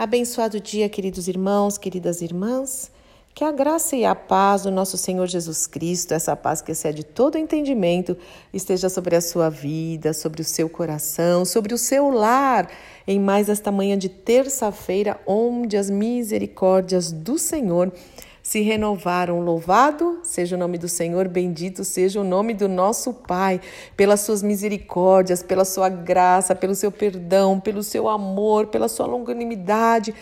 Abençoado dia, queridos irmãos, queridas irmãs. Que a graça e a paz do nosso Senhor Jesus Cristo, essa paz que excede todo entendimento, esteja sobre a sua vida, sobre o seu coração, sobre o seu lar, em mais esta manhã de terça-feira, onde as misericórdias do Senhor se renovaram. Louvado seja o nome do Senhor, bendito seja o nome do nosso Pai, pelas suas misericórdias, pela sua graça, pelo seu perdão, pelo seu amor, pela sua longanimidade,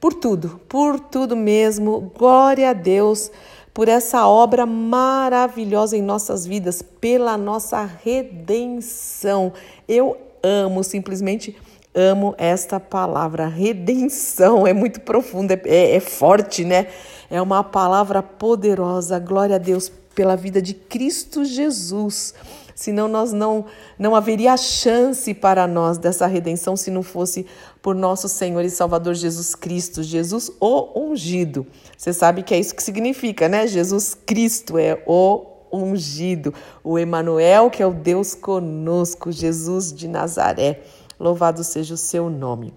por tudo, por tudo mesmo. Glória a Deus por essa obra maravilhosa em nossas vidas, pela nossa redenção. Eu amo simplesmente amo esta palavra, redenção. É muito profunda, é, é forte, né? É uma palavra poderosa. Glória a Deus pela vida de Cristo Jesus. Senão nós não não haveria chance para nós dessa redenção se não fosse por nosso Senhor e Salvador Jesus Cristo, Jesus o ungido. Você sabe que é isso que significa, né? Jesus Cristo é o ungido, o Emanuel, que é o Deus conosco, Jesus de Nazaré. Louvado seja o seu nome.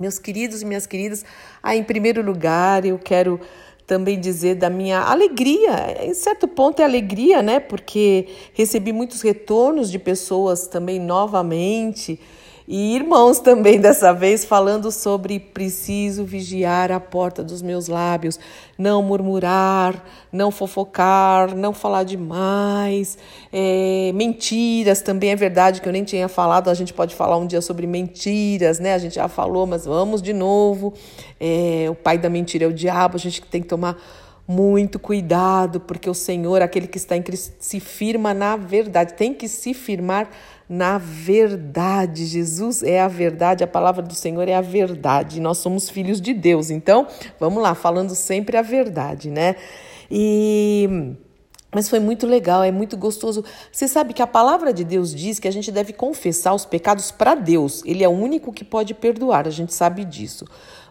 Meus queridos e minhas queridas, ah, em primeiro lugar, eu quero também dizer da minha alegria. Em certo ponto é alegria, né? Porque recebi muitos retornos de pessoas também novamente e irmãos também dessa vez falando sobre preciso vigiar a porta dos meus lábios, não murmurar, não fofocar, não falar demais, é, mentiras também é verdade que eu nem tinha falado, a gente pode falar um dia sobre mentiras, né? A gente já falou, mas vamos de novo. É, o pai da mentira é o diabo, a gente tem que tomar muito cuidado, porque o Senhor, aquele que está em Cristo, se firma na verdade, tem que se firmar na verdade. Jesus é a verdade, a palavra do Senhor é a verdade. Nós somos filhos de Deus. Então, vamos lá, falando sempre a verdade, né? E mas foi muito legal, é muito gostoso. Você sabe que a palavra de Deus diz que a gente deve confessar os pecados para Deus. Ele é o único que pode perdoar, a gente sabe disso.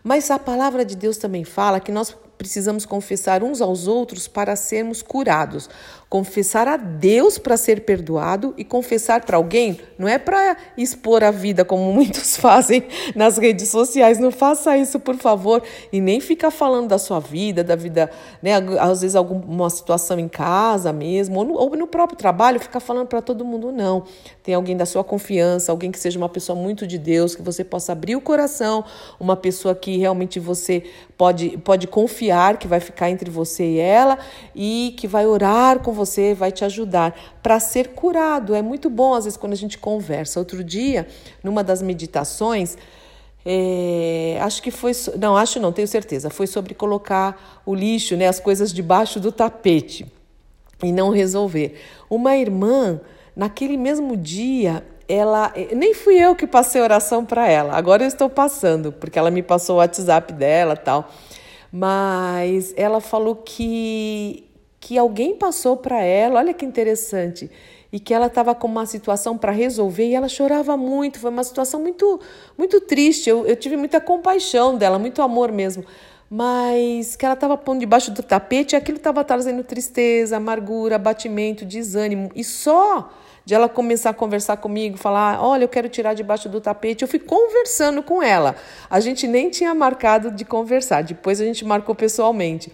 Mas a palavra de Deus também fala que nós precisamos confessar uns aos outros para sermos curados. Confessar a Deus para ser perdoado e confessar para alguém não é para expor a vida como muitos fazem nas redes sociais. Não faça isso, por favor, e nem fica falando da sua vida, da vida, né, às vezes alguma situação em casa mesmo, ou no, ou no próprio trabalho, ficar falando para todo mundo não. Tem alguém da sua confiança, alguém que seja uma pessoa muito de Deus, que você possa abrir o coração, uma pessoa que realmente você pode pode confiar que vai ficar entre você e ela e que vai orar com você, vai te ajudar para ser curado. É muito bom, às vezes, quando a gente conversa. Outro dia, numa das meditações, é, acho que foi. Não, acho não, tenho certeza. Foi sobre colocar o lixo, né, as coisas debaixo do tapete e não resolver. Uma irmã, naquele mesmo dia, ela. Nem fui eu que passei oração para ela, agora eu estou passando, porque ela me passou o WhatsApp dela tal mas ela falou que, que alguém passou para ela, olha que interessante, e que ela estava com uma situação para resolver e ela chorava muito, foi uma situação muito, muito triste. Eu, eu tive muita compaixão dela, muito amor mesmo mas que ela estava pondo debaixo do tapete e aquilo estava trazendo tristeza, amargura, abatimento, desânimo. E só de ela começar a conversar comigo, falar: Olha, eu quero tirar debaixo do tapete. Eu fui conversando com ela. A gente nem tinha marcado de conversar, depois a gente marcou pessoalmente.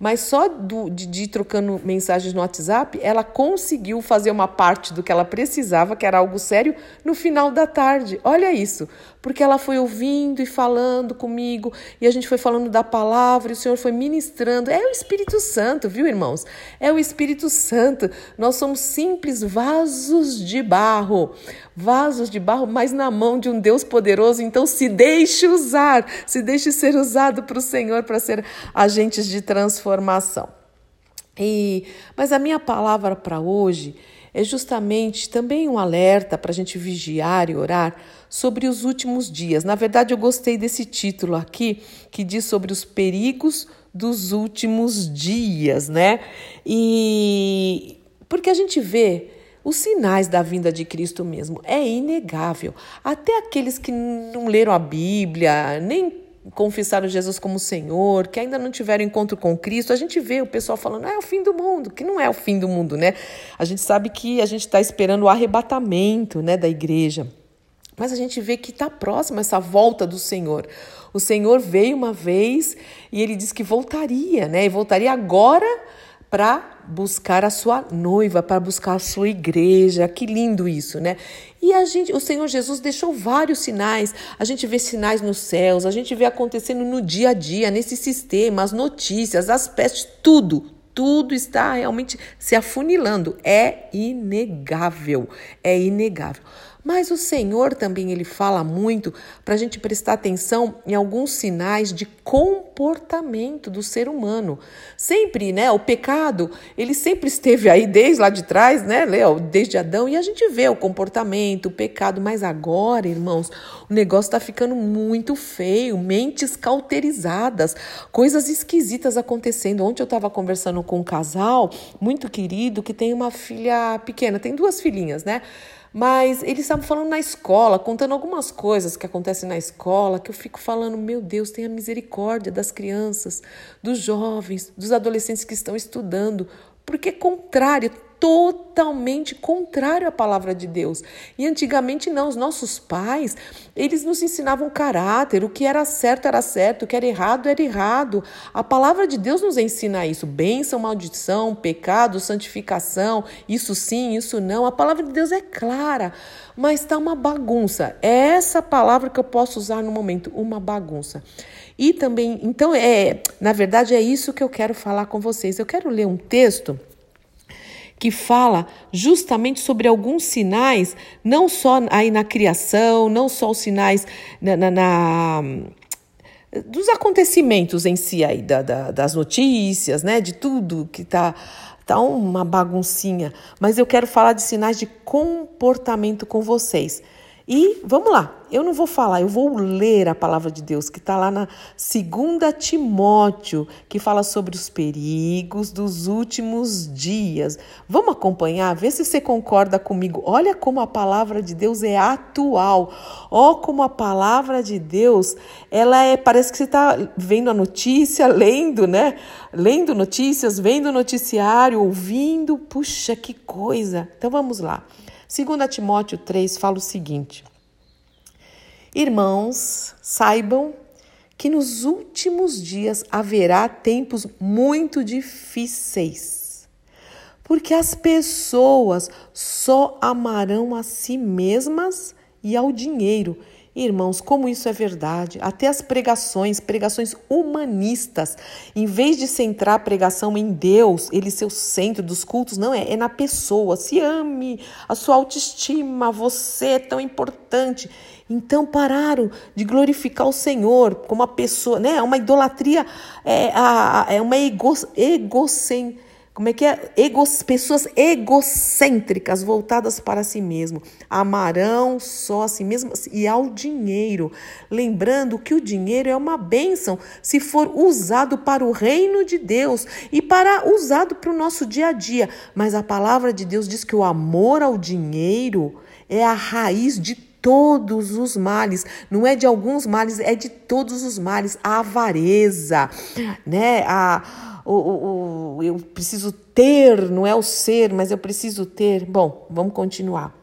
Mas só do, de, de trocando mensagens no WhatsApp, ela conseguiu fazer uma parte do que ela precisava, que era algo sério, no final da tarde. Olha isso, porque ela foi ouvindo e falando comigo, e a gente foi falando da palavra, e o Senhor foi ministrando. É o Espírito Santo, viu, irmãos? É o Espírito Santo. Nós somos simples vasos de barro, vasos de barro, mas na mão de um Deus poderoso. Então, se deixe usar, se deixe ser usado para o Senhor, para ser agentes de transformação. E, mas a minha palavra para hoje é justamente também um alerta para a gente vigiar e orar sobre os últimos dias. Na verdade, eu gostei desse título aqui, que diz sobre os perigos dos últimos dias, né? E porque a gente vê os sinais da vinda de Cristo mesmo, é inegável. Até aqueles que não leram a Bíblia, nem confessaram Jesus como Senhor, que ainda não tiveram encontro com Cristo, a gente vê o pessoal falando, ah, é o fim do mundo, que não é o fim do mundo, né? A gente sabe que a gente está esperando o arrebatamento, né, da igreja. Mas a gente vê que está próxima essa volta do Senhor. O Senhor veio uma vez e ele disse que voltaria, né? E voltaria agora para buscar a sua noiva, para buscar a sua igreja. Que lindo isso, né? E a gente, o Senhor Jesus deixou vários sinais. A gente vê sinais nos céus, a gente vê acontecendo no dia a dia, nesse sistema, as notícias, as pestes, tudo, tudo está realmente se afunilando. É inegável, é inegável. Mas o Senhor também ele fala muito para a gente prestar atenção em alguns sinais de comportamento do ser humano. Sempre, né? O pecado ele sempre esteve aí desde lá de trás, né, Léo? Desde Adão e a gente vê o comportamento, o pecado. Mas agora, irmãos, o negócio está ficando muito feio, mentes cauterizadas, coisas esquisitas acontecendo. Ontem eu estava conversando com um casal muito querido que tem uma filha pequena, tem duas filhinhas, né? Mas eles estavam falando na escola, contando algumas coisas que acontecem na escola, que eu fico falando, meu Deus, tenha misericórdia das crianças, dos jovens, dos adolescentes que estão estudando, porque é contrário, totalmente contrário à palavra de Deus. E antigamente não, os nossos pais, eles nos ensinavam caráter, o que era certo era certo, o que era errado era errado. A palavra de Deus nos ensina isso, bênção, maldição, pecado, santificação, isso sim, isso não. A palavra de Deus é clara, mas está uma bagunça. É essa palavra que eu posso usar no momento, uma bagunça. E também, então é, na verdade é isso que eu quero falar com vocês. Eu quero ler um texto que fala justamente sobre alguns sinais, não só aí na criação, não só os sinais na, na, na dos acontecimentos em si aí, da, da, das notícias, né, de tudo que está tá uma baguncinha, mas eu quero falar de sinais de comportamento com vocês. E vamos lá, eu não vou falar, eu vou ler a palavra de Deus, que está lá na 2 Timóteo, que fala sobre os perigos dos últimos dias. Vamos acompanhar, ver se você concorda comigo. Olha como a palavra de Deus é atual. Ó, como a palavra de Deus, ela é. Parece que você está vendo a notícia, lendo, né? Lendo notícias, vendo noticiário, ouvindo. Puxa, que coisa. Então vamos lá. 2 Timóteo 3 fala o seguinte: Irmãos, saibam que nos últimos dias haverá tempos muito difíceis, porque as pessoas só amarão a si mesmas e ao dinheiro Irmãos, como isso é verdade. Até as pregações, pregações humanistas, em vez de centrar a pregação em Deus, ele ser o centro dos cultos, não é, é na pessoa. Se ame, a sua autoestima, você é tão importante. Então pararam de glorificar o Senhor como uma pessoa, né? É uma idolatria, é, é uma ego, egocentrismo como é que é? Pessoas egocêntricas, voltadas para si mesmo. Amarão só a si mesmo e ao dinheiro. Lembrando que o dinheiro é uma bênção se for usado para o reino de Deus e para usado para o nosso dia a dia. Mas a palavra de Deus diz que o amor ao dinheiro é a raiz de todos os males, não é de alguns males, é de todos os males, a avareza, né? A o, o, eu preciso ter, não é o ser, mas eu preciso ter. Bom, vamos continuar.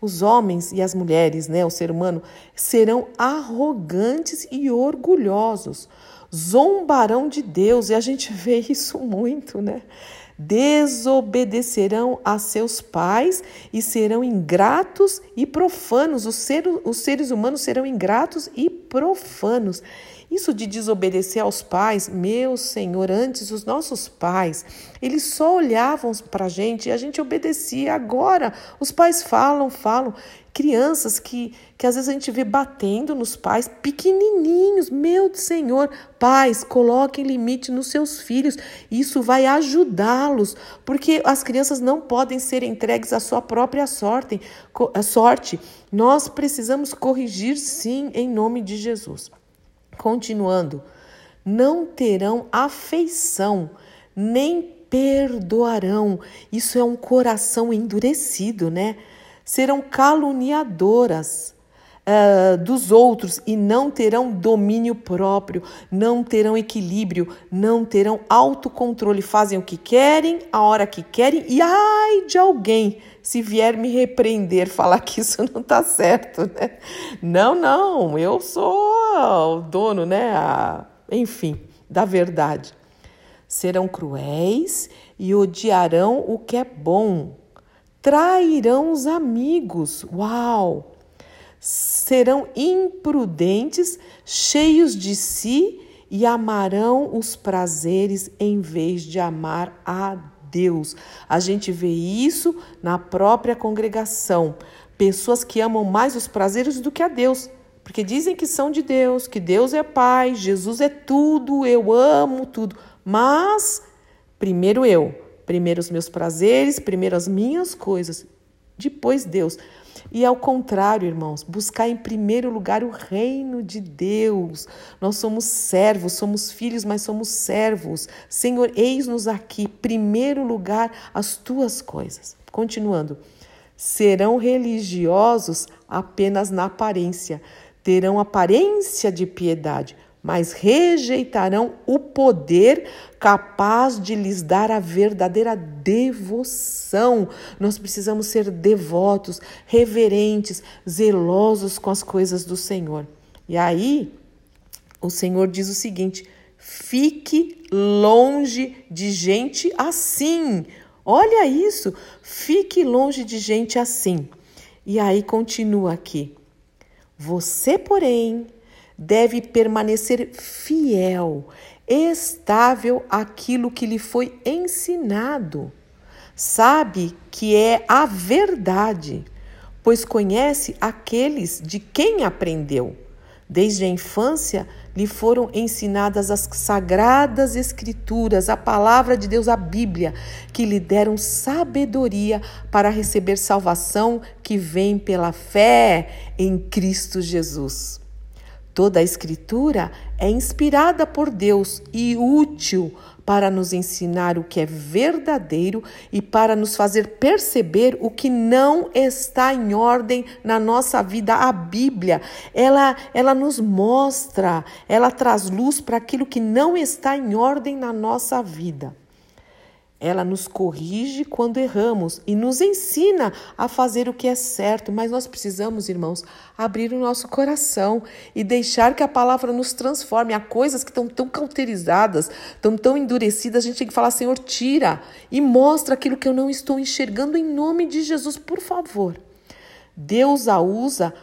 Os homens e as mulheres, né, o ser humano, serão arrogantes e orgulhosos, zombarão de Deus, e a gente vê isso muito, né? Desobedecerão a seus pais e serão ingratos e profanos. Os, ser, os seres humanos serão ingratos e profanos. Isso de desobedecer aos pais, meu Senhor, antes os nossos pais, eles só olhavam para a gente e a gente obedecia. Agora os pais falam, falam. Crianças que, que às vezes a gente vê batendo nos pais, pequenininhos, meu Senhor, pais, coloquem limite nos seus filhos, isso vai ajudá-los, porque as crianças não podem ser entregues à sua própria sorte, sorte. Nós precisamos corrigir sim, em nome de Jesus. Continuando, não terão afeição, nem perdoarão. Isso é um coração endurecido, né? Serão caluniadoras, uh, dos outros e não terão domínio próprio, não terão equilíbrio, não terão autocontrole, fazem o que querem, a hora que querem e ai de alguém se vier me repreender, falar que isso não está certo, né? Não, não, eu sou o dono, né? A, enfim, da verdade. Serão cruéis e odiarão o que é bom. Trairão os amigos. Uau! serão imprudentes, cheios de si e amarão os prazeres em vez de amar a Deus. A gente vê isso na própria congregação. Pessoas que amam mais os prazeres do que a Deus. Porque dizem que são de Deus, que Deus é Pai, Jesus é tudo, eu amo tudo. Mas primeiro eu, primeiro os meus prazeres, primeiro as minhas coisas, depois Deus. E ao contrário, irmãos, buscar em primeiro lugar o reino de Deus. Nós somos servos, somos filhos, mas somos servos. Senhor, eis-nos aqui, primeiro lugar, as tuas coisas. Continuando. Serão religiosos apenas na aparência, terão aparência de piedade, mas rejeitarão o poder capaz de lhes dar a verdadeira devoção. Nós precisamos ser devotos, reverentes, zelosos com as coisas do Senhor. E aí, o Senhor diz o seguinte: fique longe de gente assim. Olha isso, fique longe de gente assim. E aí continua aqui. Você, porém, deve permanecer fiel, estável àquilo que lhe foi ensinado. Sabe que é a verdade, pois conhece aqueles de quem aprendeu. Desde a infância lhe foram ensinadas as sagradas escrituras, a palavra de Deus, a Bíblia, que lhe deram sabedoria para receber salvação que vem pela fé em Cristo Jesus. Toda a Escritura é inspirada por Deus e útil para nos ensinar o que é verdadeiro e para nos fazer perceber o que não está em ordem na nossa vida. A Bíblia, ela, ela nos mostra, ela traz luz para aquilo que não está em ordem na nossa vida. Ela nos corrige quando erramos e nos ensina a fazer o que é certo, mas nós precisamos, irmãos, abrir o nosso coração e deixar que a palavra nos transforme. Há coisas que estão tão cauterizadas, estão tão endurecidas, a gente tem que falar, Senhor, tira e mostra aquilo que eu não estou enxergando em nome de Jesus, por favor. Deus a usa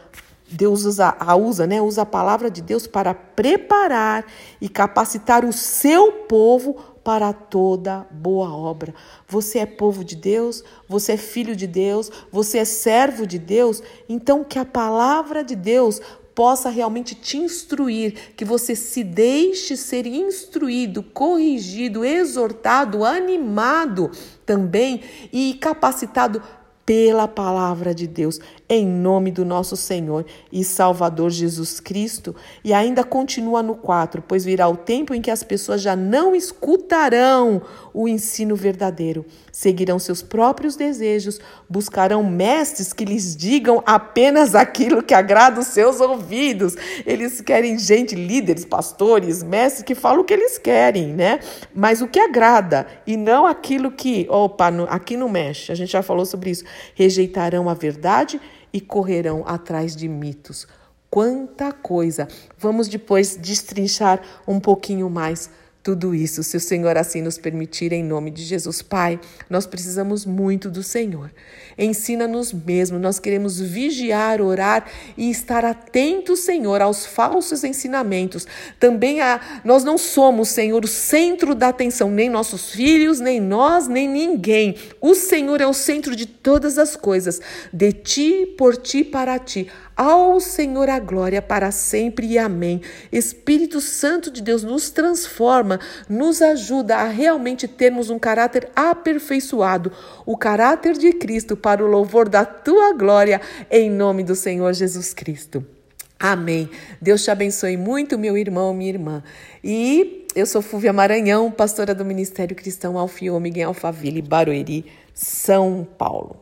Deus usa, a usa, né? Usa a palavra de Deus para preparar e capacitar o seu povo para toda boa obra. Você é povo de Deus, você é filho de Deus, você é servo de Deus, então que a palavra de Deus possa realmente te instruir, que você se deixe ser instruído, corrigido, exortado, animado também e capacitado pela palavra de Deus, em nome do nosso Senhor e Salvador Jesus Cristo. E ainda continua no 4: Pois virá o tempo em que as pessoas já não escutarão o ensino verdadeiro, seguirão seus próprios desejos, buscarão mestres que lhes digam apenas aquilo que agrada os seus ouvidos. Eles querem gente, líderes, pastores, mestres que falam o que eles querem, né? Mas o que agrada e não aquilo que, opa, aqui não mexe. A gente já falou sobre isso rejeitarão a verdade e correrão atrás de mitos. Quanta coisa! Vamos depois destrinchar um pouquinho mais tudo isso, se o Senhor assim nos permitir, em nome de Jesus. Pai, nós precisamos muito do Senhor. Ensina-nos mesmo, nós queremos vigiar, orar e estar atentos, Senhor, aos falsos ensinamentos. Também a, nós não somos, Senhor, o centro da atenção, nem nossos filhos, nem nós, nem ninguém. O Senhor é o centro de todas as coisas, de ti, por ti, para ti. Ao Senhor a glória para sempre e amém. Espírito Santo de Deus nos transforma, nos ajuda a realmente termos um caráter aperfeiçoado, o caráter de Cristo para o louvor da tua glória, em nome do Senhor Jesus Cristo. Amém. Deus te abençoe muito, meu irmão, minha irmã. E eu sou Fúvia Maranhão, pastora do Ministério Cristão Alfiômega em Alphaville, Barueri, São Paulo.